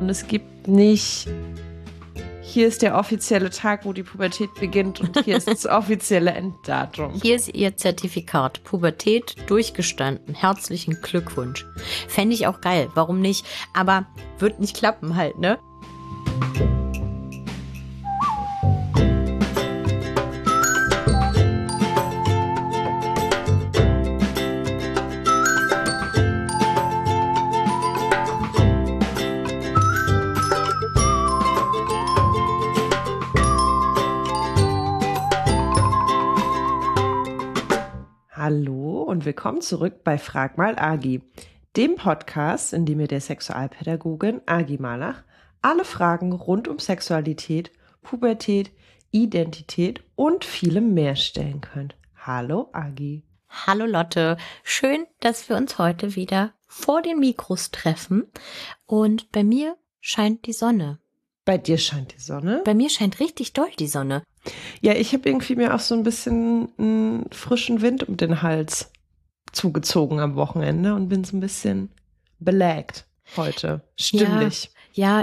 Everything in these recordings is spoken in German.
Und es gibt nicht, hier ist der offizielle Tag, wo die Pubertät beginnt und hier ist das offizielle Enddatum. Hier ist Ihr Zertifikat. Pubertät durchgestanden. Herzlichen Glückwunsch. Fände ich auch geil. Warum nicht? Aber wird nicht klappen halt, ne? Willkommen zurück bei Frag mal Agi, dem Podcast, in dem mir der Sexualpädagogin Agi Malach alle Fragen rund um Sexualität, Pubertät, Identität und vielem mehr stellen könnt. Hallo Agi. Hallo Lotte. Schön, dass wir uns heute wieder vor den Mikros treffen. Und bei mir scheint die Sonne. Bei dir scheint die Sonne? Bei mir scheint richtig doll die Sonne. Ja, ich habe irgendwie mir auch so ein bisschen einen frischen Wind um den Hals zugezogen am Wochenende und bin so ein bisschen belägt heute, stimmlich. Ja,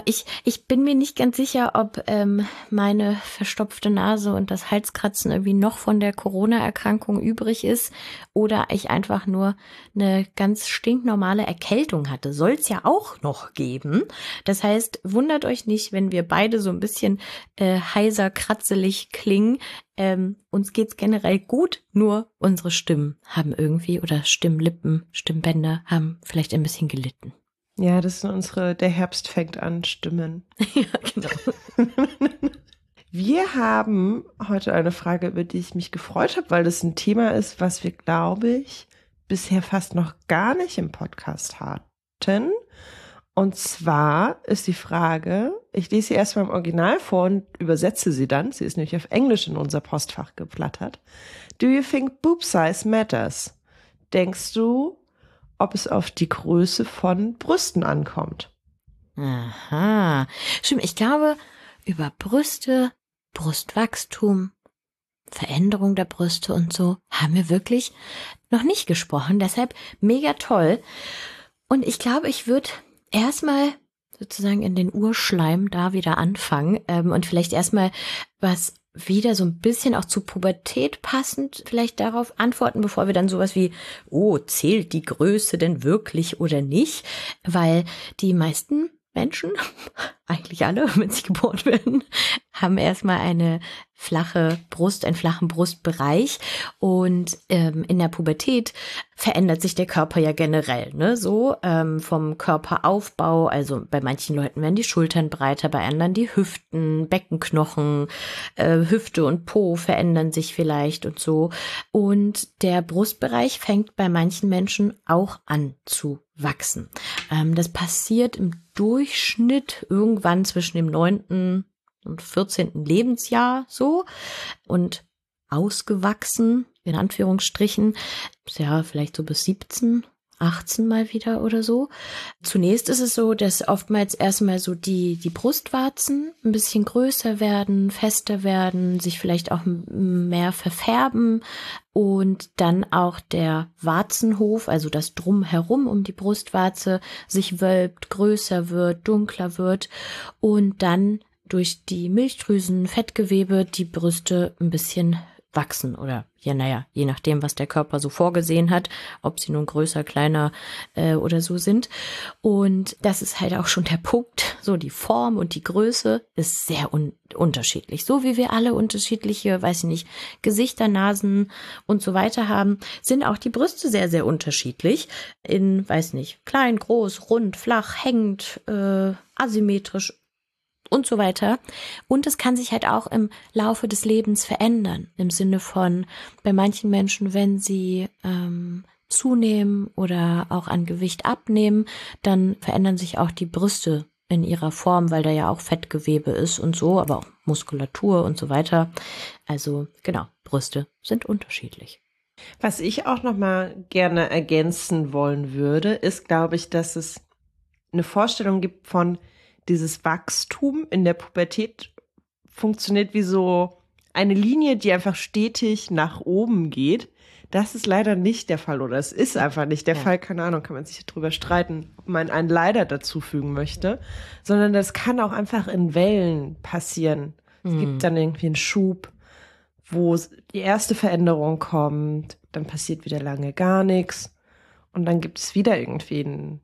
ich, ich bin mir nicht ganz sicher, ob ähm, meine verstopfte Nase und das Halskratzen irgendwie noch von der Corona-Erkrankung übrig ist oder ich einfach nur eine ganz stinknormale Erkältung hatte. Soll es ja auch noch geben. Das heißt, wundert euch nicht, wenn wir beide so ein bisschen äh, heiser, kratzelig klingen. Ähm, uns geht's generell gut, nur unsere Stimmen haben irgendwie oder Stimmlippen, Stimmbänder haben vielleicht ein bisschen gelitten. Ja, das sind unsere, der Herbst fängt an, Stimmen. ja, genau. Wir haben heute eine Frage, über die ich mich gefreut habe, weil das ein Thema ist, was wir, glaube ich, bisher fast noch gar nicht im Podcast hatten. Und zwar ist die Frage, ich lese sie erstmal im Original vor und übersetze sie dann. Sie ist nämlich auf Englisch in unser Postfach geplattert. Do you think boob size matters? Denkst du, ob es auf die Größe von Brüsten ankommt. Aha. Stimmt, ich glaube, über Brüste, Brustwachstum, Veränderung der Brüste und so haben wir wirklich noch nicht gesprochen. Deshalb mega toll. Und ich glaube, ich würde erstmal sozusagen in den Urschleim da wieder anfangen ähm, und vielleicht erstmal was wieder so ein bisschen auch zu Pubertät passend vielleicht darauf antworten, bevor wir dann sowas wie, oh, zählt die Größe denn wirklich oder nicht? Weil die meisten Menschen, eigentlich alle, wenn sie geboren werden, haben erstmal eine flache Brust, einen flachen Brustbereich. Und ähm, in der Pubertät verändert sich der Körper ja generell, ne? So ähm, vom Körperaufbau. Also bei manchen Leuten werden die Schultern breiter, bei anderen die Hüften, Beckenknochen, äh, Hüfte und Po verändern sich vielleicht und so. Und der Brustbereich fängt bei manchen Menschen auch an zu wachsen. Ähm, das passiert im Durchschnitt irgendwann zwischen dem neunten und 14. Lebensjahr so und ausgewachsen, in Anführungsstrichen, ja, vielleicht so bis 17, 18 mal wieder oder so. Zunächst ist es so, dass oftmals erstmal so die, die Brustwarzen ein bisschen größer werden, fester werden, sich vielleicht auch mehr verfärben und dann auch der Warzenhof, also das Drumherum um die Brustwarze, sich wölbt, größer wird, dunkler wird und dann durch die Milchdrüsen, Fettgewebe die Brüste ein bisschen wachsen oder ja, naja, je nachdem, was der Körper so vorgesehen hat, ob sie nun größer, kleiner äh, oder so sind. Und das ist halt auch schon der Punkt. So die Form und die Größe ist sehr un unterschiedlich. So wie wir alle unterschiedliche, weiß ich nicht, Gesichter, Nasen und so weiter haben, sind auch die Brüste sehr, sehr unterschiedlich. In, weiß nicht, klein, groß, rund, flach, hängend, äh, asymmetrisch und so weiter. Und es kann sich halt auch im Laufe des Lebens verändern. Im Sinne von bei manchen Menschen, wenn sie ähm, zunehmen oder auch an Gewicht abnehmen, dann verändern sich auch die Brüste in ihrer Form, weil da ja auch Fettgewebe ist und so, aber auch Muskulatur und so weiter. Also genau, Brüste sind unterschiedlich. Was ich auch noch mal gerne ergänzen wollen würde, ist, glaube ich, dass es eine Vorstellung gibt von dieses Wachstum in der Pubertät funktioniert wie so eine Linie, die einfach stetig nach oben geht. das ist leider nicht der Fall oder es ist einfach nicht der Ja. Fall. Keine Ahnung, kann man sich drüber streiten, ob man einen leider dazufügen möchte, sondern das kann auch einfach in Wellen passieren. Es Mhm. gibt dann irgendwie einen Schub, wo die erste Veränderung kommt, dann passiert wieder lange gar nichts und dann gibt es wieder irgendwie einen.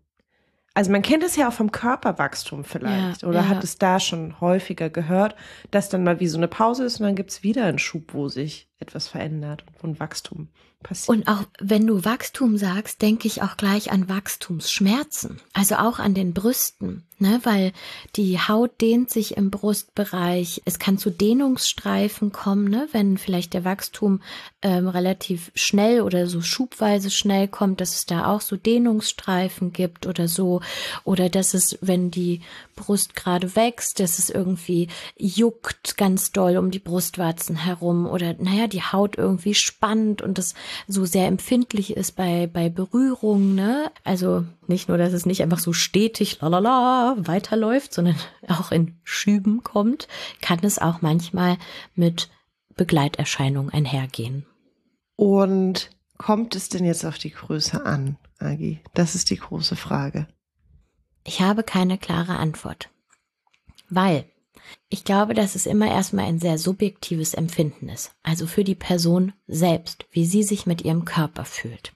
Also man kennt es ja auch vom Körperwachstum vielleicht Ja, oder ja. hat es da schon häufiger gehört, dass dann mal wie so eine Pause ist und dann gibt es wieder einen Schub, wo sich etwas verändert und wo Wachstum passiert. Und auch wenn du Wachstum sagst, denke ich auch gleich an Wachstumsschmerzen. Also auch an den Brüsten, ne? Weil die Haut dehnt sich im Brustbereich. Es kann zu Dehnungsstreifen kommen, ne? Wenn vielleicht der Wachstum ähm, relativ schnell oder so schubweise schnell kommt, dass es da auch so Dehnungsstreifen gibt oder so. Oder dass es, wenn die Brust gerade wächst, dass es irgendwie juckt ganz doll um die Brustwarzen herum oder naja, die Haut irgendwie spannt und das so sehr empfindlich ist bei, bei Berührung, ne? Also nicht nur, dass es nicht einfach so stetig lalala weiterläuft, sondern auch in Schüben kommt, kann es auch manchmal mit Begleiterscheinungen einhergehen. Und kommt es denn jetzt auf die Größe an, Agi? Das ist die große Frage. Ich habe keine klare Antwort. Weil ich glaube, dass es immer erstmal ein sehr subjektives Empfinden ist. Also für die Person selbst, wie sie sich mit ihrem Körper fühlt.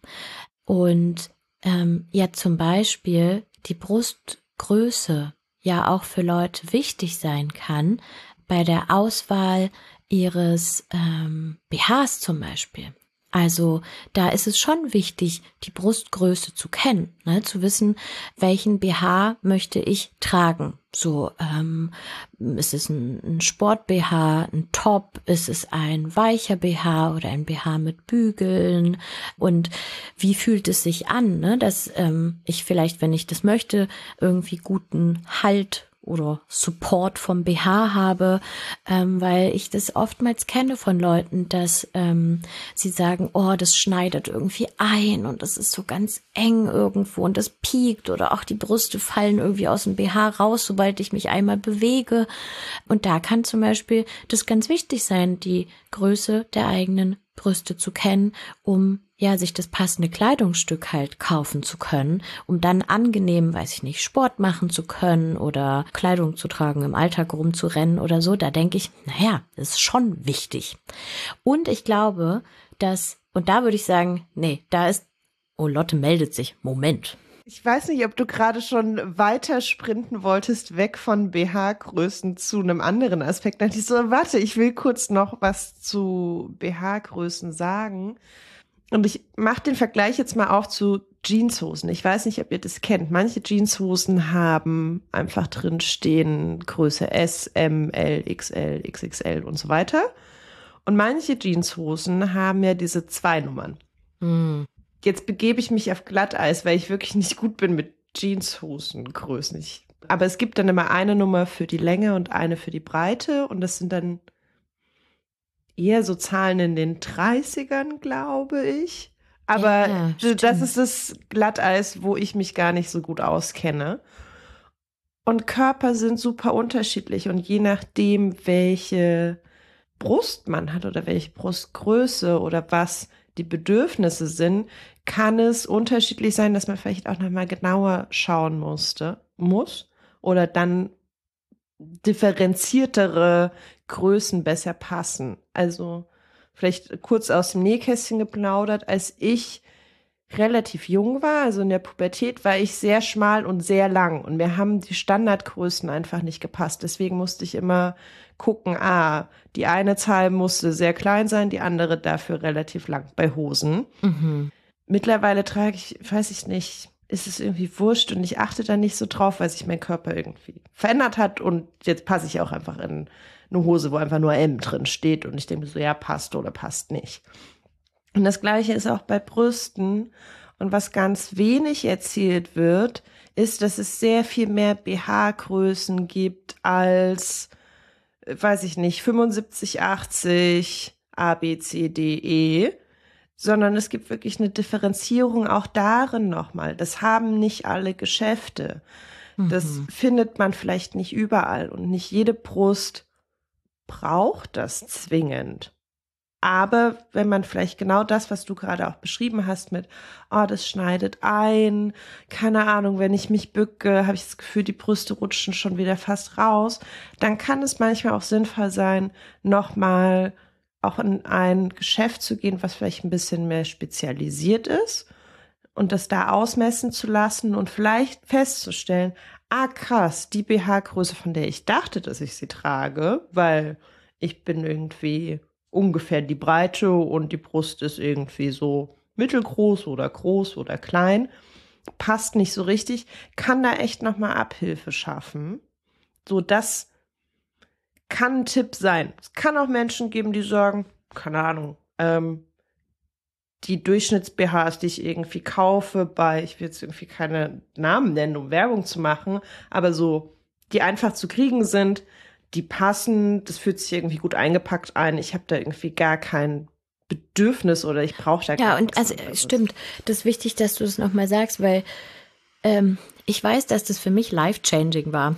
Und ähm, ja zum Beispiel die Brustgröße ja auch für Leute wichtig sein kann bei der Auswahl ihres ähm, BHs zum Beispiel. Also da ist es schon wichtig, die Brustgröße zu kennen, ne? zu wissen, welchen BH möchte ich tragen. So ähm, ist es ein, ein Sport-BH, ein Top, ist es ein weicher BH oder ein BH mit Bügeln und wie fühlt es sich an, ne? dass ähm, ich vielleicht, wenn ich das möchte, irgendwie guten Halt oder Support vom BH habe, ähm, weil ich das oftmals kenne von Leuten, dass ähm, sie sagen, oh, das schneidet irgendwie ein und das ist so ganz eng irgendwo und das piekt oder auch die Brüste fallen irgendwie aus dem BH raus, sobald ich mich einmal bewege. Und da kann zum Beispiel das ganz wichtig sein, die Größe der eigenen Brüste zu kennen, um ja, sich das passende Kleidungsstück halt kaufen zu können, um dann angenehm, weiß ich nicht, Sport machen zu können oder Kleidung zu tragen, im Alltag rumzurennen oder so. Da denke ich, naja, das ist schon wichtig. Und ich glaube, dass, und da würde ich sagen, nee, da ist, oh, Lotte meldet sich. Moment. Ich weiß nicht, ob du gerade schon weiter sprinten wolltest, weg von BH-Größen zu einem anderen Aspekt. Dachte ich so, warte, ich will kurz noch was zu BH-Größen sagen. Und ich mache den Vergleich jetzt mal auch zu Jeanshosen. Ich weiß nicht, ob ihr das kennt. Manche Jeanshosen haben einfach drin stehen Größe S, M, L, XL, XXL und so weiter. Und manche Jeanshosen haben ja diese zwei Nummern. Hm. Jetzt begebe ich mich auf Glatteis, weil ich wirklich nicht gut bin mit Jeanshosengrößen. Ich, aber es gibt dann immer eine Nummer für die Länge und eine für die Breite. Und das sind dann eher so Zahlen in den 30ern, glaube ich. Aber Ja, das ist das Glatteis, wo ich mich gar nicht so gut auskenne. Und Körper sind super unterschiedlich und je nachdem, welche Brust man hat oder welche Brustgröße oder was die Bedürfnisse sind, kann es unterschiedlich sein, dass man vielleicht auch nochmal genauer schauen musste, muss oder dann differenziertere Größen besser passen. Also vielleicht kurz aus dem Nähkästchen geplaudert, als ich relativ jung war, also in der Pubertät, war ich sehr schmal und sehr lang und mir haben die Standardgrößen einfach nicht gepasst. Deswegen musste ich immer gucken, ah, die eine Zahl musste sehr klein sein, die andere dafür relativ lang bei Hosen. Mhm. Mittlerweile trage ich, weiß ich nicht, ist es irgendwie wurscht und ich achte da nicht so drauf, weil sich mein Körper irgendwie verändert hat und jetzt passe ich auch einfach in eine Hose, wo einfach nur M drin steht und ich denke so, ja, passt oder passt nicht. Und das gleiche ist auch bei Brüsten. Und was ganz wenig erzählt wird, ist, dass es sehr viel mehr BH-Größen gibt als, weiß ich nicht, 75, 80, A, B, C, D, E, sondern es gibt wirklich eine Differenzierung auch darin nochmal. Das haben nicht alle Geschäfte. Das Mhm. findet man vielleicht nicht überall und nicht jede Brust braucht das zwingend. Aber wenn man vielleicht genau das, was du gerade auch beschrieben hast mit, oh, das schneidet ein, keine Ahnung, wenn ich mich bücke, habe ich das Gefühl, die Brüste rutschen schon wieder fast raus, dann kann es manchmal auch sinnvoll sein, nochmal auch in ein Geschäft zu gehen, was vielleicht ein bisschen mehr spezialisiert ist und das da ausmessen zu lassen und vielleicht festzustellen, ah krass, die BH-Größe, von der ich dachte, dass ich sie trage, weil ich bin irgendwie ungefähr die Breite und die Brust ist irgendwie so mittelgroß oder groß oder klein, passt nicht so richtig, kann da echt nochmal Abhilfe schaffen. So, das kann ein Tipp sein. Es kann auch Menschen geben, die sagen, keine Ahnung, ähm, die Durchschnitts-BHs, die ich irgendwie kaufe, bei, ich will jetzt irgendwie keine Namen nennen, um Werbung zu machen, aber so, die einfach zu kriegen sind, die passen, das fühlt sich irgendwie gut eingepackt ein. Ich habe da irgendwie gar kein Bedürfnis oder ich brauche da Ja, und also stimmt, das ist wichtig, dass du das nochmal sagst, weil ähm, ich weiß, dass das für mich life-changing war.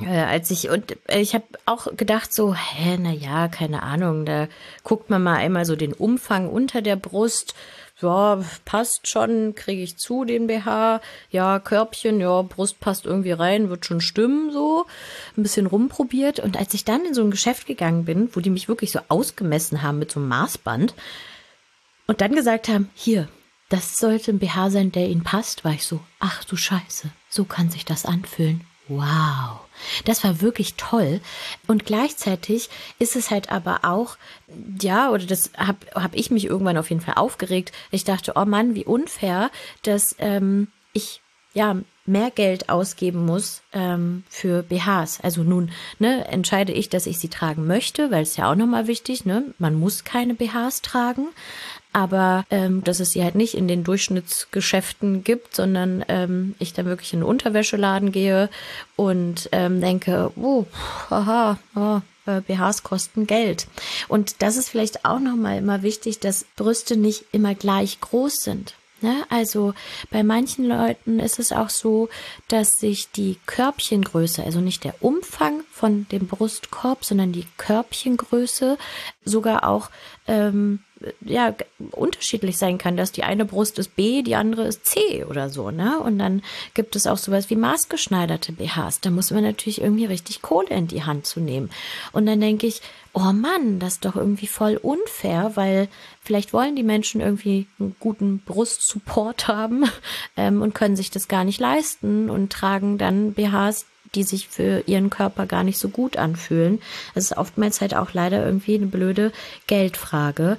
Äh, als ich und ich habe auch gedacht so, hä, na ja, keine Ahnung, da guckt man mal einmal so den Umfang unter der Brust. Ja, passt schon, kriege ich zu den BH. Ja, Körbchen, ja, Brust passt irgendwie rein, wird schon stimmen so. Ein bisschen rumprobiert und als ich dann in so ein Geschäft gegangen bin, wo die mich wirklich so ausgemessen haben mit so einem Maßband und dann gesagt haben, hier, das sollte ein BH sein, der Ihnen passt, war ich so, ach du Scheiße, so kann sich das anfühlen. Wow. Das war wirklich toll. Und gleichzeitig ist es halt aber auch, ja, oder das habe hab ich mich irgendwann auf jeden Fall aufgeregt. Ich dachte, oh Mann, wie unfair, dass ähm, ich ja mehr Geld ausgeben muss ähm, für BHs. Also nun ne, entscheide ich, dass ich sie tragen möchte, weil es ja auch nochmal wichtig, ne? Man muss keine BHs tragen aber ähm, dass es sie halt nicht in den Durchschnittsgeschäften gibt, sondern ähm, ich dann wirklich in einen Unterwäscheladen gehe und ähm, denke, oh, haha, oh, äh, BHs kosten Geld. Und das ist vielleicht auch nochmal immer wichtig, dass Brüste nicht immer gleich groß sind. Ne? Also bei manchen Leuten ist es auch so, dass sich die Körbchengröße, also nicht der Umfang von dem Brustkorb, sondern die Körbchengröße sogar auch ähm, ja unterschiedlich sein kann, dass die eine Brust ist B, die andere ist C oder so, ne? Und dann gibt es auch sowas wie maßgeschneiderte BHs. Da muss man natürlich irgendwie richtig Kohle in die Hand zu nehmen. Und dann denke ich, oh Mann, das ist doch irgendwie voll unfair, weil vielleicht wollen die Menschen irgendwie einen guten Brustsupport haben ähm, und können sich das gar nicht leisten und tragen dann BHs, die sich für ihren Körper gar nicht so gut anfühlen. Das ist oftmals halt auch leider irgendwie eine blöde Geldfrage.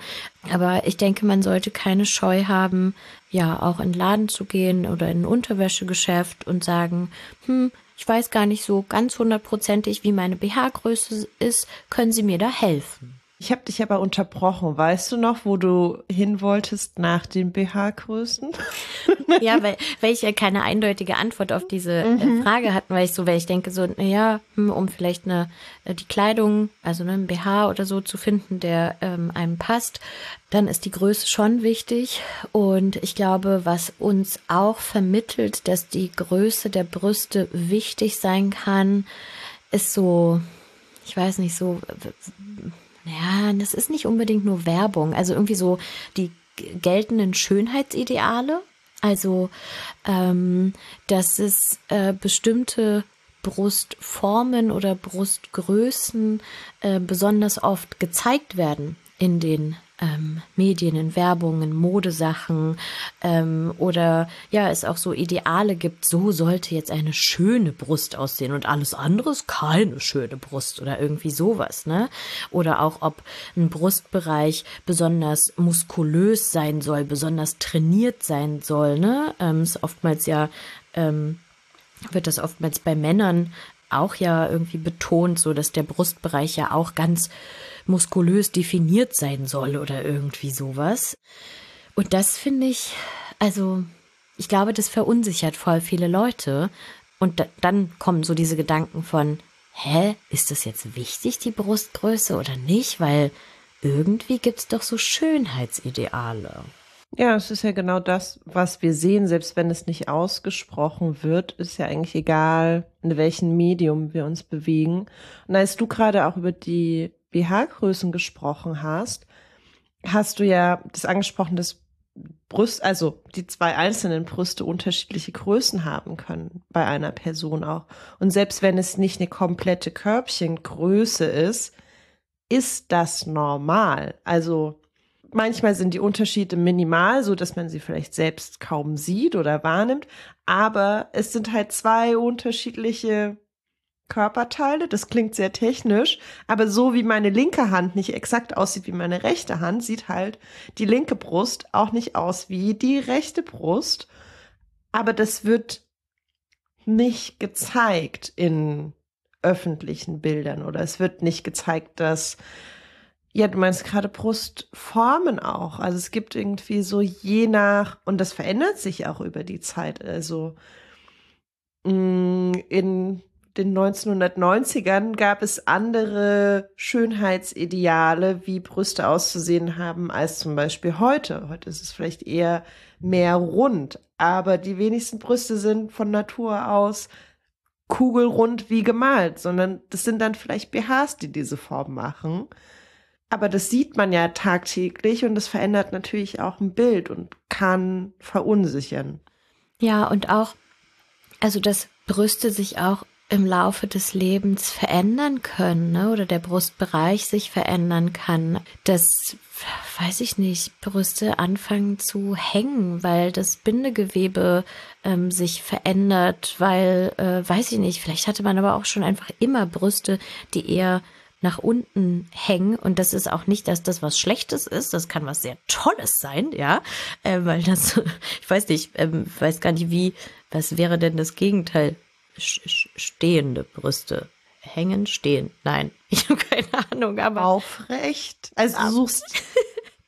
Aber ich denke, man sollte keine Scheu haben, ja, auch in den Laden zu gehen oder in ein Unterwäschegeschäft und sagen, hm, ich weiß gar nicht so ganz hundertprozentig, wie meine BH-Größe ist, können Sie mir da helfen? Ich habe dich aber unterbrochen. Weißt du noch, wo du hin wolltest nach den BH-Größen? ja, weil, weil ich ja keine eindeutige Antwort auf diese äh, mhm. Frage hatten, weil ich so, weil ich denke so, naja, hm, um vielleicht eine äh, die Kleidung, also ne, ein BH oder so zu finden, der ähm, einem passt, dann ist die Größe schon wichtig. Und ich glaube, was uns auch vermittelt, dass die Größe der Brüste wichtig sein kann, ist so, ich weiß nicht, so ja, das ist nicht unbedingt nur Werbung. Also irgendwie so die geltenden Schönheitsideale. Also, ähm, dass es äh, bestimmte Brustformen oder Brustgrößen äh, besonders oft gezeigt werden in den ähm, Medien, in Werbungen, Modesachen ähm, oder ja, es auch so Ideale gibt, so sollte jetzt eine schöne Brust aussehen und alles andere ist keine schöne Brust oder irgendwie sowas, ne? Oder auch ob ein Brustbereich besonders muskulös sein soll, besonders trainiert sein soll, ne? Ähm, ist oftmals ja ähm, wird das oftmals bei Männern auch ja irgendwie betont, so dass der Brustbereich ja auch ganz muskulös definiert sein soll oder irgendwie sowas. Und das finde ich, also ich glaube, das verunsichert voll viele Leute. Und da, dann kommen so diese Gedanken von, hä, ist das jetzt wichtig, die Brustgröße oder nicht? Weil irgendwie gibt es doch so Schönheitsideale. Ja, es ist ja genau das, was wir sehen, selbst wenn es nicht ausgesprochen wird, ist ja eigentlich egal, in welchem Medium wir uns bewegen. Und als du gerade auch über die BH-Größen gesprochen hast, hast du ja das angesprochen, dass Brust, also die zwei einzelnen Brüste unterschiedliche Größen haben können bei einer Person auch. Und selbst wenn es nicht eine komplette Körbchengröße ist, ist das normal. Also manchmal sind die Unterschiede minimal, so dass man sie vielleicht selbst kaum sieht oder wahrnimmt, aber es sind halt zwei unterschiedliche Körperteile. Das klingt sehr technisch, aber so wie meine linke Hand nicht exakt aussieht wie meine rechte Hand, sieht halt die linke Brust auch nicht aus wie die rechte Brust. Aber das wird nicht gezeigt in öffentlichen Bildern oder es wird nicht gezeigt, dass ja, du meinst gerade Brustformen auch. Also es gibt irgendwie so je nach, und das verändert sich auch über die Zeit. Also mm, in den 1990ern gab es andere Schönheitsideale, wie Brüste auszusehen haben, als zum Beispiel heute. Heute ist es vielleicht eher mehr rund, aber die wenigsten Brüste sind von Natur aus kugelrund wie gemalt, sondern das sind dann vielleicht BHs, die diese Form machen. Aber das sieht man ja tagtäglich und das verändert natürlich auch ein Bild und kann verunsichern. Ja, und auch, also dass Brüste sich auch im Laufe des Lebens verändern können ne? oder der Brustbereich sich verändern kann, dass, weiß ich nicht, Brüste anfangen zu hängen, weil das Bindegewebe ähm, sich verändert, weil, äh, weiß ich nicht, vielleicht hatte man aber auch schon einfach immer Brüste, die eher nach unten hängen. Und das ist auch nicht, dass das was Schlechtes ist, das kann was sehr Tolles sein, ja, äh, weil das, ich weiß nicht, ähm, weiß gar nicht wie, was wäre denn das Gegenteil stehende Brüste. Hängen, stehen. Nein, ich habe keine Ahnung, aber. Aufrecht. Also du suchst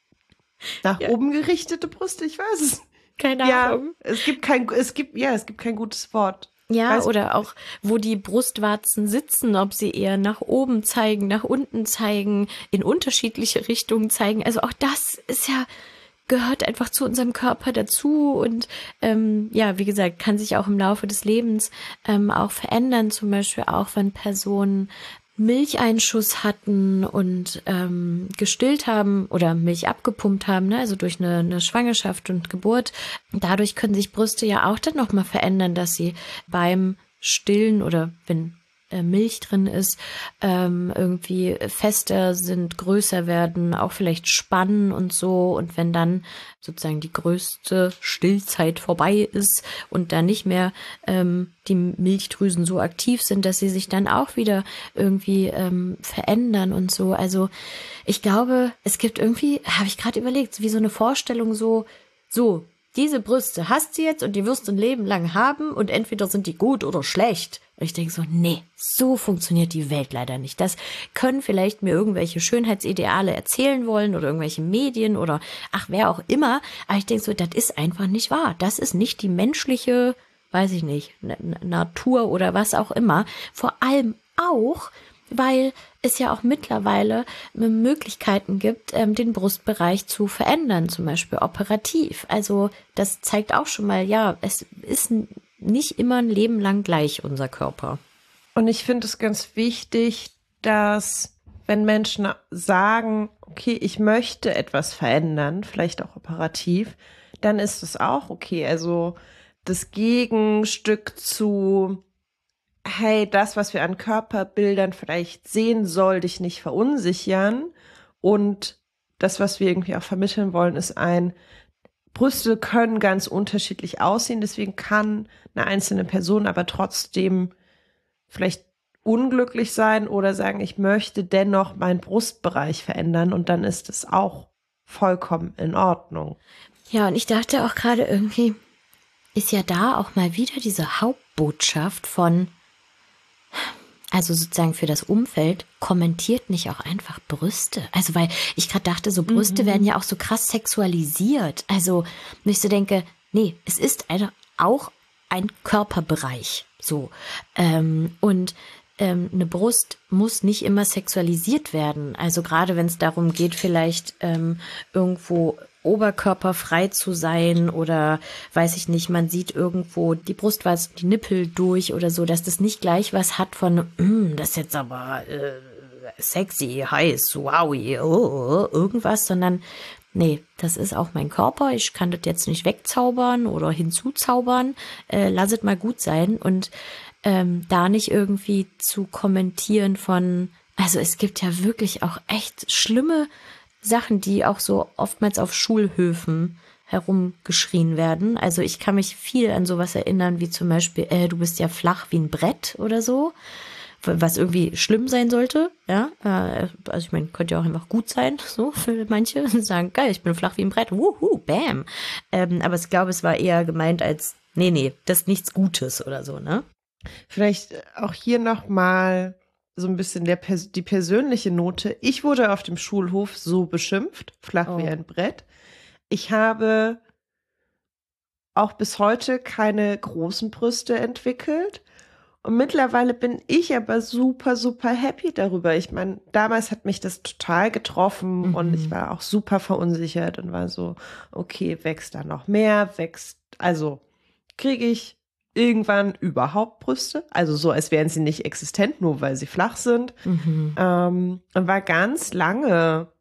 nach ja. oben gerichtete Brüste, ich weiß es. Keine Ahnung. Ja, es gibt kein, es gibt, ja, es gibt kein gutes Wort. Ja, weiß oder auch, wo die Brustwarzen sitzen, ob sie eher nach oben zeigen, nach unten zeigen, in unterschiedliche Richtungen zeigen. Also auch das ist ja, gehört einfach zu unserem Körper dazu und ähm, ja, wie gesagt, kann sich auch im Laufe des Lebens ähm, auch verändern. Zum Beispiel auch, wenn Personen Milcheinschuss hatten und ähm, gestillt haben oder Milch abgepumpt haben, ne? also durch eine, eine Schwangerschaft und Geburt. Dadurch können sich Brüste ja auch dann nochmal verändern, dass sie beim Stillen oder wenn Milch drin ist, ähm, irgendwie fester sind, größer werden, auch vielleicht spannen und so. Und wenn dann sozusagen die größte Stillzeit vorbei ist und da nicht mehr ähm, die Milchdrüsen so aktiv sind, dass sie sich dann auch wieder irgendwie ähm, verändern und so. Also ich glaube, es gibt irgendwie, habe ich gerade überlegt, wie so eine Vorstellung so, so, diese Brüste hast du jetzt und die wirst du ein Leben lang haben und entweder sind die gut oder schlecht. Und ich denke so, nee, so funktioniert die Welt leider nicht. Das können vielleicht mir irgendwelche Schönheitsideale erzählen wollen oder irgendwelche Medien oder ach, wer auch immer. Aber ich denke so, das ist einfach nicht wahr. Das ist nicht die menschliche, weiß ich nicht, Natur oder was auch immer. Vor allem auch, weil es ja auch mittlerweile Möglichkeiten gibt, ähm, den Brustbereich zu verändern, zum Beispiel operativ. Also das zeigt auch schon mal, ja, es ist nicht immer ein Leben lang gleich, unser Körper. Und ich finde es ganz wichtig, dass wenn Menschen sagen, okay, ich möchte etwas verändern, vielleicht auch operativ, dann ist es auch okay. Also das Gegenstück zu, hey, das, was wir an Körperbildern vielleicht sehen, soll dich nicht verunsichern. Und das, was wir irgendwie auch vermitteln wollen, ist ein, Brüste können ganz unterschiedlich aussehen, deswegen kann eine einzelne Person aber trotzdem vielleicht unglücklich sein oder sagen, ich möchte dennoch meinen Brustbereich verändern und dann ist es auch vollkommen in Ordnung. Ja, und ich dachte auch gerade irgendwie, ist ja da auch mal wieder diese Hauptbotschaft von also sozusagen für das Umfeld, kommentiert nicht auch einfach Brüste. Also weil ich gerade dachte, so Brüste mhm. werden ja auch so krass sexualisiert. Also ich so denke, nee, es ist eine, auch ein Körperbereich. So. Ähm, und ähm, eine Brust muss nicht immer sexualisiert werden. Also gerade wenn es darum geht, vielleicht ähm, irgendwo oberkörperfrei zu sein oder weiß ich nicht, man sieht irgendwo die Brustwarzen, die Nippel durch oder so, dass das nicht gleich was hat von, mm, das ist jetzt aber äh, sexy, heiß, wowie, oh, irgendwas, sondern nee, das ist auch mein Körper. Ich kann das jetzt nicht wegzaubern oder hinzuzaubern. Äh, lass es mal gut sein und ähm, da nicht irgendwie zu kommentieren von, also es gibt ja wirklich auch echt schlimme Sachen, die auch so oftmals auf Schulhöfen herumgeschrien werden. Also ich kann mich viel an sowas erinnern, wie zum Beispiel, äh, du bist ja flach wie ein Brett oder so was irgendwie schlimm sein sollte. Ja, äh, also ich meine, könnte ja auch einfach gut sein, so für manche sagen, geil, ich bin flach wie ein Brett, wuhu, bam. Ähm, aber ich glaube, es war eher gemeint als, nee, nee, das ist nichts Gutes oder so, ne? Vielleicht auch hier nochmal so ein bisschen der, die persönliche Note. Ich wurde auf dem Schulhof so beschimpft, flach oh. wie ein Brett. Ich habe auch bis heute keine großen Brüste entwickelt. Und mittlerweile bin ich aber super, super happy darüber. Ich meine, damals hat mich das total getroffen mhm. und ich war auch super verunsichert und war so, okay, wächst da noch mehr, wächst, also kriege ich irgendwann überhaupt Brüste? Also so, als wären sie nicht existent, nur weil sie flach sind. Mhm. Ähm, und war ganz lange,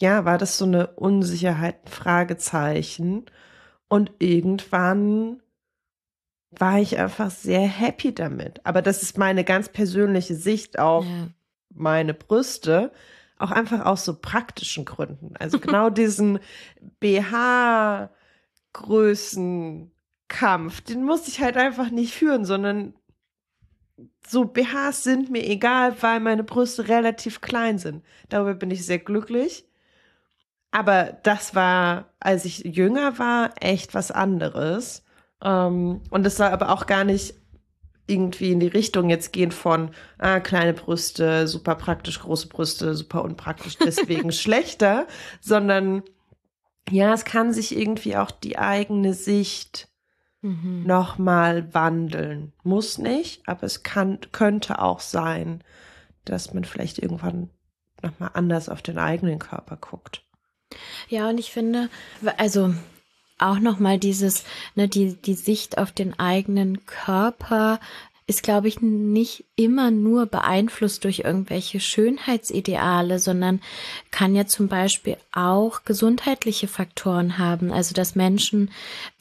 ja, war das so eine Unsicherheit, Fragezeichen. Und irgendwann war ich einfach sehr happy damit. Aber das ist meine ganz persönliche Sicht auf ja. meine Brüste. Auch einfach aus so praktischen Gründen. Also genau diesen BH-Größen-Kampf, den muss ich halt einfach nicht führen, sondern so BHs sind mir egal, weil meine Brüste relativ klein sind. Darüber bin ich sehr glücklich. Aber das war, als ich jünger war, echt was anderes. Ähm, und es soll aber auch gar nicht irgendwie in die Richtung jetzt gehen von ah, kleine Brüste, super praktisch, große Brüste, super unpraktisch, deswegen schlechter, sondern ja, es kann sich irgendwie auch die eigene Sicht mhm. nochmal wandeln. Muss nicht, aber es kann, könnte auch sein, dass man vielleicht irgendwann nochmal anders auf den eigenen Körper guckt. Ja, und ich finde, also auch nochmal dieses, ne, die, die Sicht auf den eigenen Körper ist, glaube ich, nicht immer nur beeinflusst durch irgendwelche Schönheitsideale, sondern kann ja zum Beispiel auch gesundheitliche Faktoren haben. Also, dass Menschen,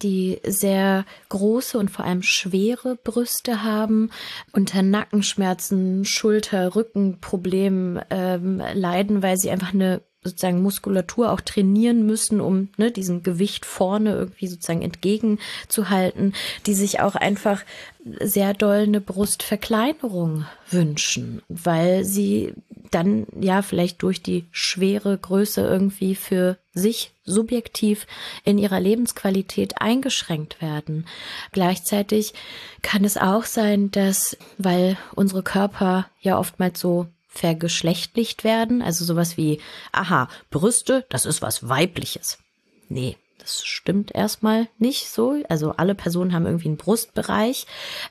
die sehr große und vor allem schwere Brüste haben, unter Nackenschmerzen, Schulter, Rückenproblemen ähm, leiden, weil sie einfach eine sozusagen Muskulatur auch trainieren müssen, um ne, diesem Gewicht vorne irgendwie sozusagen entgegenzuhalten, die sich auch einfach sehr doll eine Brustverkleinerung wünschen, weil sie dann ja vielleicht durch die schwere Größe irgendwie für sich subjektiv in ihrer Lebensqualität eingeschränkt werden. Gleichzeitig kann es auch sein, dass, weil unsere Körper ja oftmals so vergeschlechtlicht werden. Also sowas wie, aha, Brüste, das ist was Weibliches. Nee, das stimmt erstmal nicht so. Also alle Personen haben irgendwie einen Brustbereich,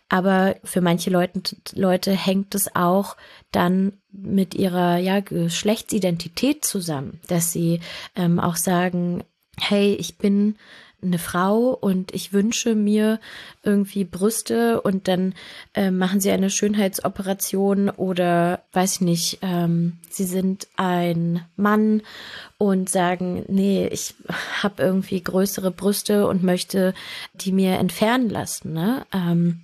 aber für manche Leute, Leute hängt es auch dann mit ihrer ja, Geschlechtsidentität zusammen, dass sie ähm, auch sagen, hey, ich bin eine Frau und ich wünsche mir irgendwie Brüste und dann äh, machen sie eine Schönheitsoperation oder weiß ich nicht, ähm, sie sind ein Mann und sagen, nee, ich habe irgendwie größere Brüste und möchte die mir entfernen lassen. Ne? Ähm,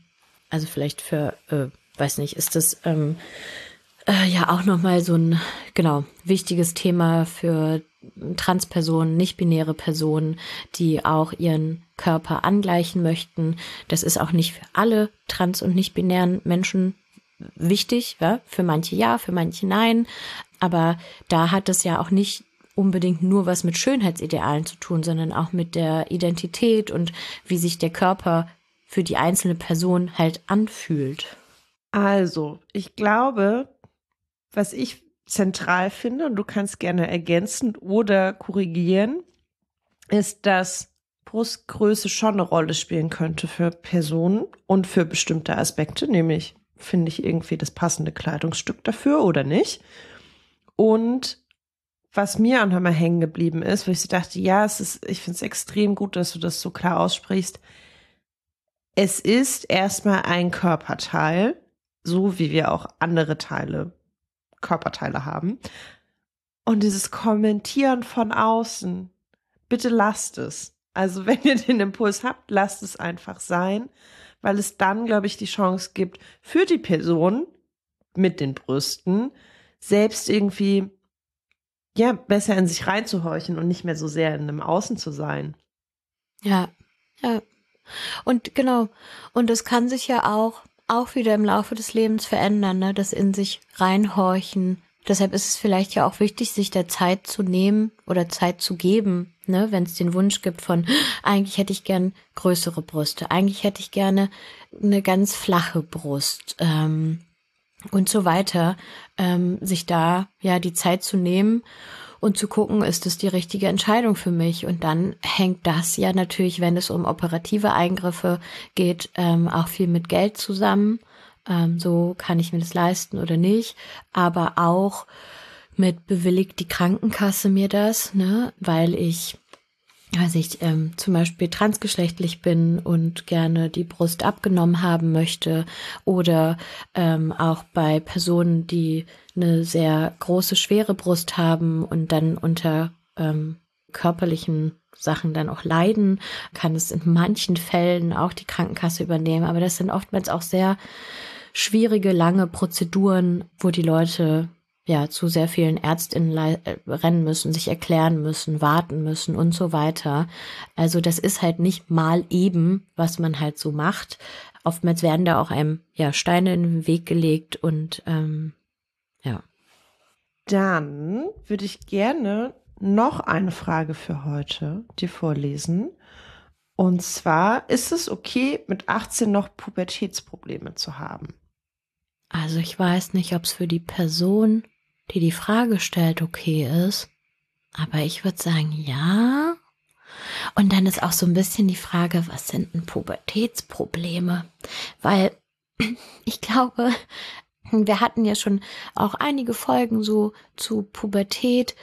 also vielleicht für, äh, weiß nicht, ist das ähm, äh, ja auch nochmal so ein, genau, wichtiges Thema für Transpersonen, nicht-binäre Personen, die auch ihren Körper angleichen möchten. Das ist auch nicht für alle trans- und nicht-binären Menschen wichtig. Ja? Für manche ja, für manche nein. Aber da hat es ja auch nicht unbedingt nur was mit Schönheitsidealen zu tun, sondern auch mit der Identität und wie sich der Körper für die einzelne Person halt anfühlt. Also, ich glaube, was ich zentral finde, und du kannst gerne ergänzen oder korrigieren, ist, dass Brustgröße schon eine Rolle spielen könnte für Personen und für bestimmte Aspekte, nämlich finde ich irgendwie das passende Kleidungsstück dafür oder nicht. Und was mir auch nochmal hängen geblieben ist, wo ich so dachte, ja, es ist, ich finde es extrem gut, dass du das so klar aussprichst. Es ist erstmal ein Körperteil, so wie wir auch andere Teile Körperteile haben. Und dieses Kommentieren von außen, bitte lasst es. Also wenn ihr den Impuls habt, lasst es einfach sein, weil es dann, glaube ich, die Chance gibt, für die Person mit den Brüsten selbst irgendwie ja besser in sich reinzuhorchen und nicht mehr so sehr in einem Außen zu sein. Ja, ja. Und genau, und es kann sich ja auch auch wieder im Laufe des Lebens verändern, ne? das in sich reinhorchen. Deshalb ist es vielleicht ja auch wichtig, sich der Zeit zu nehmen oder Zeit zu geben, ne? wenn es den Wunsch gibt von, eigentlich hätte ich gern größere Brüste, eigentlich hätte ich gerne eine ganz flache Brust ähm, und so weiter, ähm, sich da ja die Zeit zu nehmen und zu gucken, ist es die richtige Entscheidung für mich? Und dann hängt das ja natürlich, wenn es um operative Eingriffe geht, ähm, auch viel mit Geld zusammen. Ähm, so kann ich mir das leisten oder nicht. Aber auch mit bewilligt die Krankenkasse mir das, ne, weil ich als ich ähm, zum Beispiel transgeschlechtlich bin und gerne die Brust abgenommen haben möchte oder ähm, auch bei Personen, die eine sehr große, schwere Brust haben und dann unter ähm, körperlichen Sachen dann auch leiden, kann es in manchen Fällen auch die Krankenkasse übernehmen. Aber das sind oftmals auch sehr schwierige, lange Prozeduren, wo die Leute ja zu sehr vielen Ärztinnen äh, rennen müssen, sich erklären müssen, warten müssen und so weiter. Also das ist halt nicht mal eben, was man halt so macht. Oftmals werden da auch einem ja Steine in den Weg gelegt und ähm, ja. Dann würde ich gerne noch eine Frage für heute dir vorlesen. Und zwar, ist es okay, mit 18 noch Pubertätsprobleme zu haben? Also ich weiß nicht, ob es für die Person die die Frage stellt, okay ist. Aber ich würde sagen, ja. Und dann ist auch so ein bisschen die Frage, was sind denn Pubertätsprobleme? Weil ich glaube, wir hatten ja schon auch einige Folgen so zu Pubertät,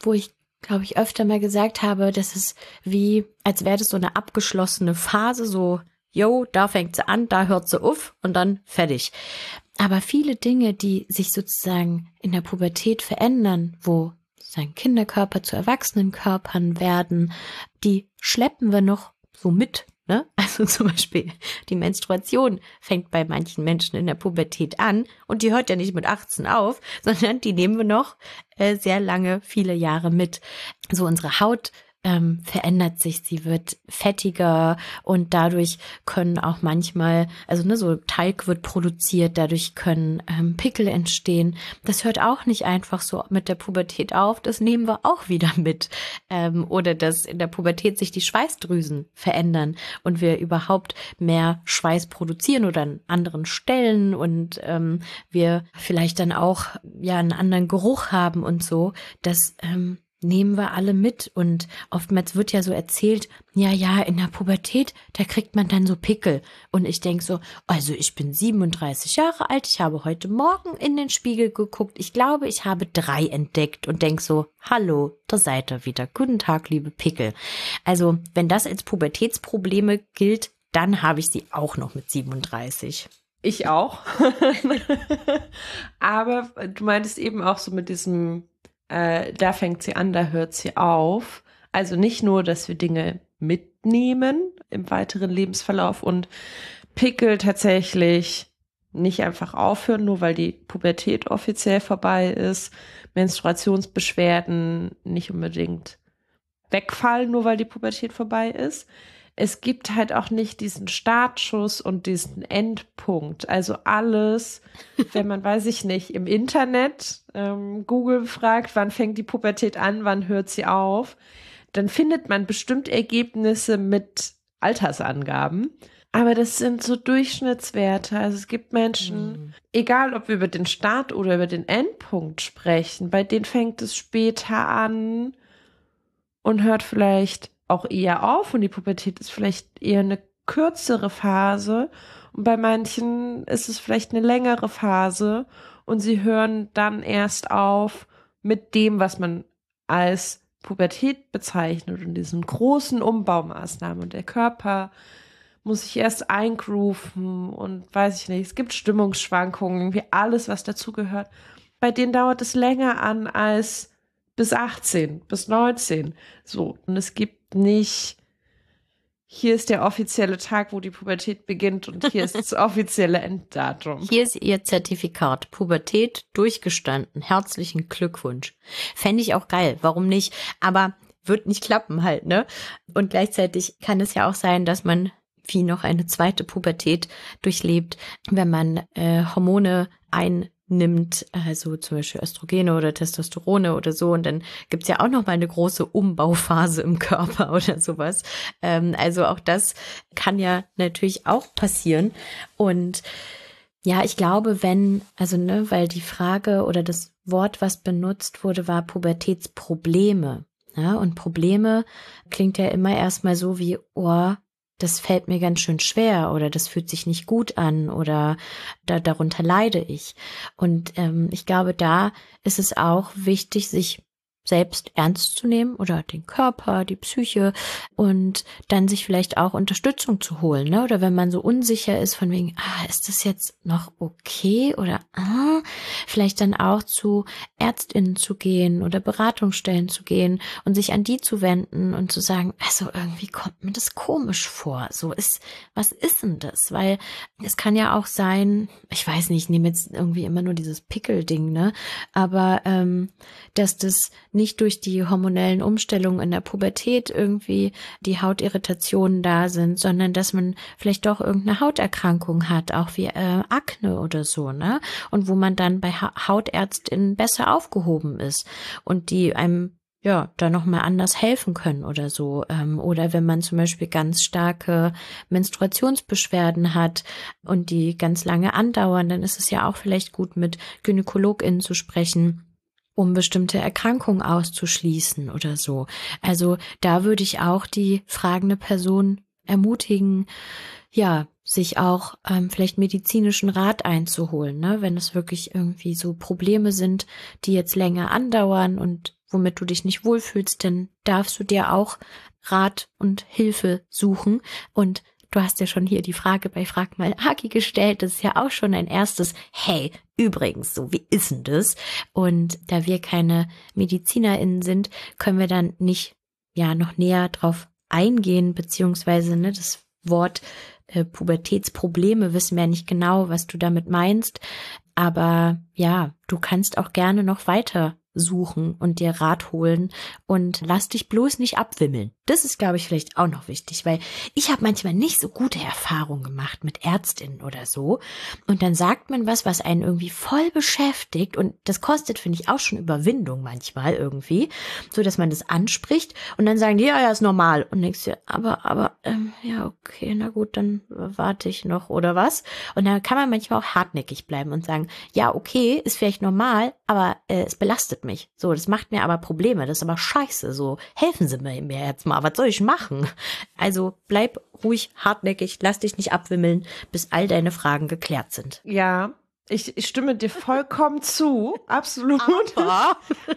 wo ich glaube ich öfter mal gesagt habe, das ist wie, als wäre das so eine abgeschlossene Phase, so, yo, da fängt sie an, da hört sie auf und dann fertig. Aber viele Dinge, die sich sozusagen in der Pubertät verändern, wo sein Kinderkörper zu Erwachsenenkörpern werden, die schleppen wir noch so mit. Ne? Also zum Beispiel die Menstruation fängt bei manchen Menschen in der Pubertät an und die hört ja nicht mit 18 auf, sondern die nehmen wir noch äh, sehr lange, viele Jahre mit. So unsere Haut ähm, verändert sich, sie wird fettiger und dadurch können auch manchmal, also ne, so Teig wird produziert, dadurch können ähm, Pickel entstehen. Das hört auch nicht einfach so mit der Pubertät auf, das nehmen wir auch wieder mit. Ähm, oder dass in der Pubertät sich die Schweißdrüsen verändern und wir überhaupt mehr Schweiß produzieren oder an anderen Stellen und ähm, wir vielleicht dann auch ja einen anderen Geruch haben und so. Das ähm, nehmen wir alle mit. Und oftmals wird ja so erzählt, ja, ja, in der Pubertät, da kriegt man dann so Pickel. Und ich denk so, also ich bin 37 Jahre alt, ich habe heute Morgen in den Spiegel geguckt. Ich glaube, ich habe drei entdeckt und denk so, hallo, da seid ihr wieder. Guten Tag, liebe Pickel. Also, wenn das als Pubertätsprobleme gilt, dann habe ich sie auch noch mit 37. Ich auch. Aber du meintest eben auch so mit diesem äh, da fängt sie an, da hört sie auf. Also nicht nur, dass wir Dinge mitnehmen im weiteren Lebensverlauf und Pickel tatsächlich nicht einfach aufhören, nur weil die Pubertät offiziell vorbei ist, Menstruationsbeschwerden nicht unbedingt wegfallen, nur weil die Pubertät vorbei ist es gibt halt auch nicht diesen Startschuss und diesen Endpunkt. Also alles, wenn man, weiß ich nicht, im Internet ähm, Google fragt, wann fängt die Pubertät an, wann hört sie auf, dann findet man bestimmt Ergebnisse mit Altersangaben. Aber das sind so Durchschnittswerte. Also es gibt Menschen, mhm. egal ob wir über den Start oder über den Endpunkt sprechen, bei denen fängt es später an und hört vielleicht auch eher auf und die Pubertät ist vielleicht eher eine kürzere Phase und bei manchen ist es vielleicht eine längere Phase und sie hören dann erst auf mit dem, was man als Pubertät bezeichnet und diesen großen Umbaumaßnahmen und der Körper muss sich erst eingrooven und weiß ich nicht, es gibt Stimmungsschwankungen, irgendwie alles, was dazugehört. bei denen dauert es länger an als bis 18, bis 19. So. Und es gibt nicht, hier ist der offizielle Tag, wo die Pubertät beginnt und hier ist das offizielle Enddatum. Hier ist Ihr Zertifikat. Pubertät durchgestanden. Herzlichen Glückwunsch. Fände ich auch geil. Warum nicht? Aber wird nicht klappen halt, ne? Und gleichzeitig kann es ja auch sein, dass man wie noch eine zweite Pubertät durchlebt, wenn man äh, Hormone ein nimmt, also zum Beispiel Östrogene oder Testosterone oder so. Und dann gibt's ja auch noch mal eine große Umbauphase im Körper oder sowas. Ähm, also auch das kann ja natürlich auch passieren. Und ja, ich glaube, wenn, also ne, weil die Frage oder das Wort, was benutzt wurde, war Pubertätsprobleme. Ja, und Probleme klingt ja immer erstmal so wie, oh, das fällt mir ganz schön schwer oder das fühlt sich nicht gut an oder da, darunter leide ich. Und ähm, ich glaube, da ist es auch wichtig, sich selbst ernst zu nehmen oder den Körper, die Psyche und dann sich vielleicht auch Unterstützung zu holen, ne? Oder wenn man so unsicher ist von wegen, ah, ist das jetzt noch okay oder ah, vielleicht dann auch zu Ärztinnen zu gehen oder Beratungsstellen zu gehen und sich an die zu wenden und zu sagen, also irgendwie kommt mir das komisch vor. So ist, was ist denn das? Weil es kann ja auch sein, ich weiß nicht, ich nehme jetzt irgendwie immer nur dieses Pickel-Ding, ne? Aber ähm, dass das nicht durch die hormonellen Umstellungen in der Pubertät irgendwie die Hautirritationen da sind, sondern dass man vielleicht doch irgendeine Hauterkrankung hat, auch wie äh, Akne oder so, ne? Und wo man dann bei ha Hautärztinnen besser aufgehoben ist und die einem ja, da nochmal anders helfen können oder so. Ähm, oder wenn man zum Beispiel ganz starke Menstruationsbeschwerden hat und die ganz lange andauern, dann ist es ja auch vielleicht gut, mit GynäkologInnen zu sprechen um bestimmte Erkrankungen auszuschließen oder so. Also da würde ich auch die fragende Person ermutigen, ja, sich auch ähm, vielleicht medizinischen Rat einzuholen, ne? wenn es wirklich irgendwie so Probleme sind, die jetzt länger andauern und womit du dich nicht wohlfühlst, dann darfst du dir auch Rat und Hilfe suchen und Du hast ja schon hier die Frage bei Frag mal Haki gestellt. Das ist ja auch schon ein erstes Hey, übrigens, so wie ist denn das? Und da wir keine MedizinerInnen sind, können wir dann nicht ja noch näher drauf eingehen, beziehungsweise ne, das Wort äh, Pubertätsprobleme wissen wir ja nicht genau, was du damit meinst. Aber ja, du kannst auch gerne noch weiter suchen und dir Rat holen und lass dich bloß nicht abwimmeln. Das ist, glaube ich, vielleicht auch noch wichtig, weil ich habe manchmal nicht so gute Erfahrungen gemacht mit Ärztinnen oder so. Und dann sagt man was, was einen irgendwie voll beschäftigt und das kostet, finde ich, auch schon Überwindung manchmal irgendwie, so dass man das anspricht und dann sagen die, ja, ja, ist normal. Und denkst dir, aber, aber, ähm, ja, okay, na gut, dann warte ich noch oder was. Und dann kann man manchmal auch hartnäckig bleiben und sagen, ja, okay, ist vielleicht normal, aber äh, es belastet mich. So, das macht mir aber Probleme, das ist aber scheiße. So, helfen Sie mir, mir jetzt mal, was soll ich machen? Also bleib ruhig, hartnäckig, lass dich nicht abwimmeln, bis all deine Fragen geklärt sind. Ja, ich, ich stimme dir vollkommen zu, absolut. Aber.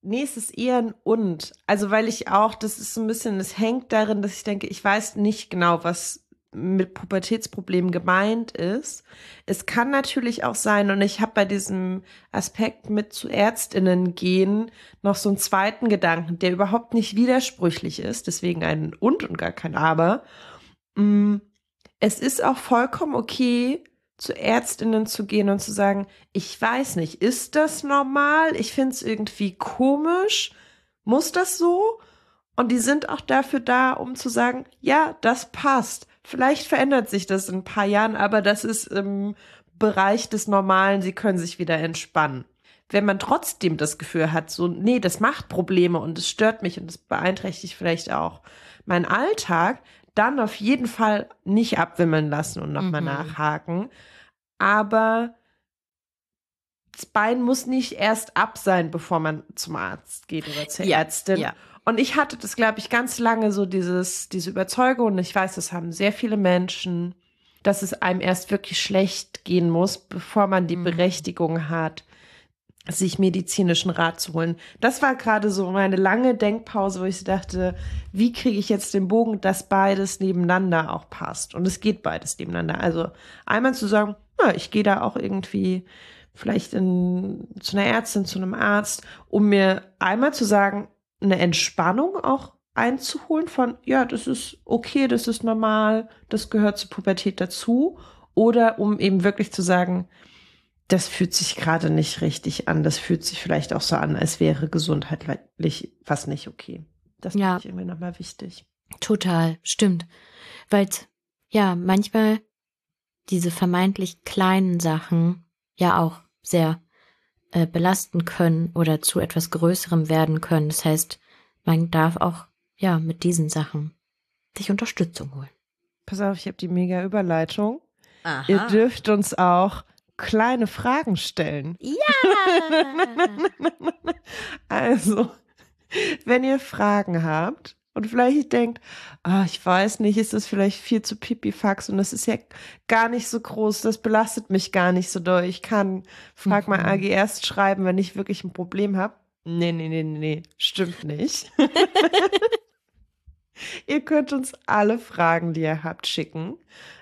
Nee, es ist eher ein Und. Also, weil ich auch, das ist so ein bisschen, es hängt darin, dass ich denke, ich weiß nicht genau, was mit Pubertätsproblemen gemeint ist. Es kann natürlich auch sein, und ich habe bei diesem Aspekt mit zu Ärztinnen gehen noch so einen zweiten Gedanken, der überhaupt nicht widersprüchlich ist, deswegen ein und und gar kein aber. Mm, es ist auch vollkommen okay, zu Ärztinnen zu gehen und zu sagen, ich weiß nicht, ist das normal? Ich finde es irgendwie komisch. Muss das so? Und die sind auch dafür da, um zu sagen, ja, das passt. Vielleicht verändert sich das in ein paar Jahren, aber das ist im Bereich des Normalen. Sie können sich wieder entspannen. Wenn man trotzdem das Gefühl hat, so, nee, das macht Probleme und es stört mich und es beeinträchtigt vielleicht auch meinen Alltag, dann auf jeden Fall nicht abwimmeln lassen und nochmal mhm. nachhaken. Aber das Bein muss nicht erst ab sein, bevor man zum Arzt geht oder zur ja, Ärztin. Ja. Und ich hatte das, glaube ich, ganz lange so dieses, diese Überzeugung, und ich weiß, das haben sehr viele Menschen, dass es einem erst wirklich schlecht gehen muss, bevor man die mhm. Berechtigung hat, sich medizinischen Rat zu holen. Das war gerade so meine lange Denkpause, wo ich dachte, wie kriege ich jetzt den Bogen, dass beides nebeneinander auch passt. Und es geht beides nebeneinander. Also einmal zu sagen, ja, ich gehe da auch irgendwie vielleicht in, zu einer Ärztin, zu einem Arzt, um mir einmal zu sagen, eine Entspannung auch einzuholen von, ja, das ist okay, das ist normal, das gehört zur Pubertät dazu. Oder um eben wirklich zu sagen, das fühlt sich gerade nicht richtig an. Das fühlt sich vielleicht auch so an, als wäre gesundheitlich was nicht okay. Das ja. finde ich irgendwie nochmal wichtig. Total, stimmt. Weil, ja, manchmal diese vermeintlich kleinen Sachen ja auch sehr äh, belasten können oder zu etwas Größerem werden können. Das heißt, man darf auch ja mit diesen Sachen sich Unterstützung holen. Pass auf, ich habe die mega Überleitung. Aha. Ihr dürft uns auch kleine Fragen stellen. Ja! also, wenn ihr Fragen habt, und vielleicht denkt, ah, ich weiß nicht, ist das vielleicht viel zu pipifax und das ist ja gar nicht so groß, das belastet mich gar nicht so doll. Ich kann, frag mal mhm. AG erst schreiben, wenn ich wirklich ein Problem habe. Nee, nee, nee, nee, stimmt nicht. ihr könnt uns alle Fragen, die ihr habt, schicken.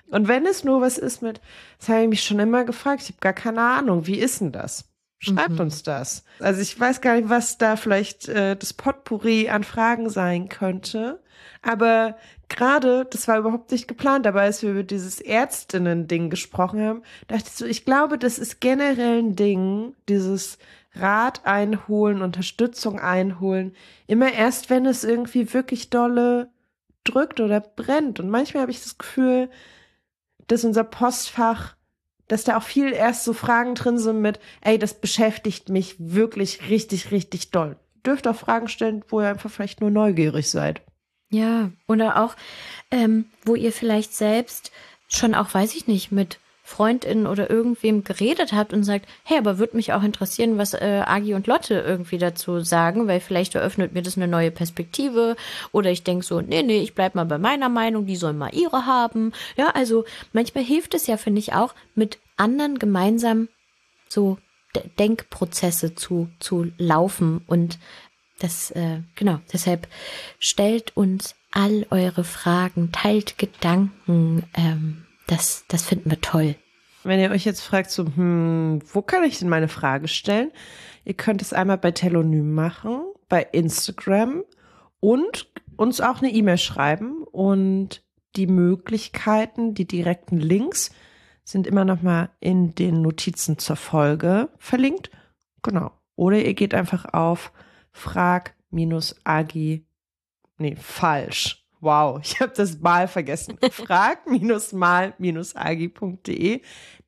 Und wenn es nur was ist mit, das habe ich mich schon immer gefragt, ich habe gar keine Ahnung, wie ist denn das? Schreibt mhm. uns das. Also ich weiß gar nicht, was da vielleicht äh, das Potpourri an Fragen sein könnte. Aber gerade, das war überhaupt nicht geplant, aber als wir über dieses Ärztinnen-Ding gesprochen haben, dachte ich so, ich glaube, das ist generell ein Ding, dieses Rat einholen, Unterstützung einholen. Immer erst, wenn es irgendwie wirklich dolle drückt oder brennt. Und manchmal habe ich das Gefühl, dass unser Postfach dass da auch viel erst so Fragen drin sind mit, ey, das beschäftigt mich wirklich richtig, richtig doll. Dürft auch Fragen stellen, wo ihr einfach vielleicht nur neugierig seid. Ja, oder auch, ähm, wo ihr vielleicht selbst schon auch, weiß ich nicht, mit Freundin oder irgendwem geredet habt und sagt, hey, aber würde mich auch interessieren, was äh, Agi und Lotte irgendwie dazu sagen, weil vielleicht eröffnet mir das eine neue Perspektive oder ich denke so, nee, nee, ich bleib mal bei meiner Meinung, die sollen mal ihre haben. Ja, also manchmal hilft es ja, finde ich auch, mit anderen gemeinsam so Denkprozesse zu, zu laufen und das, äh, genau, deshalb stellt uns all eure Fragen, teilt Gedanken, ähm, das, das finden wir toll. Wenn ihr euch jetzt fragt, so, hm, wo kann ich denn meine Frage stellen? Ihr könnt es einmal bei Telonym machen, bei Instagram und uns auch eine E-Mail schreiben und die Möglichkeiten, die direkten Links sind immer noch mal in den Notizen zur Folge verlinkt. Genau. Oder ihr geht einfach auf frag-agi, nee, falsch Wow, ich habe das Mal vergessen. Frag-mal-agi.de.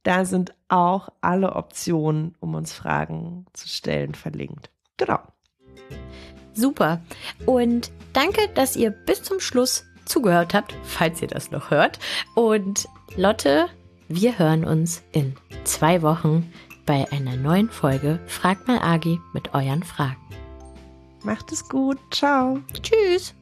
Da sind auch alle Optionen, um uns Fragen zu stellen, verlinkt. Genau. Super. Und danke, dass ihr bis zum Schluss zugehört habt, falls ihr das noch hört. Und Lotte, wir hören uns in zwei Wochen bei einer neuen Folge Frag mal Agi mit euren Fragen. Macht es gut. Ciao. Tschüss.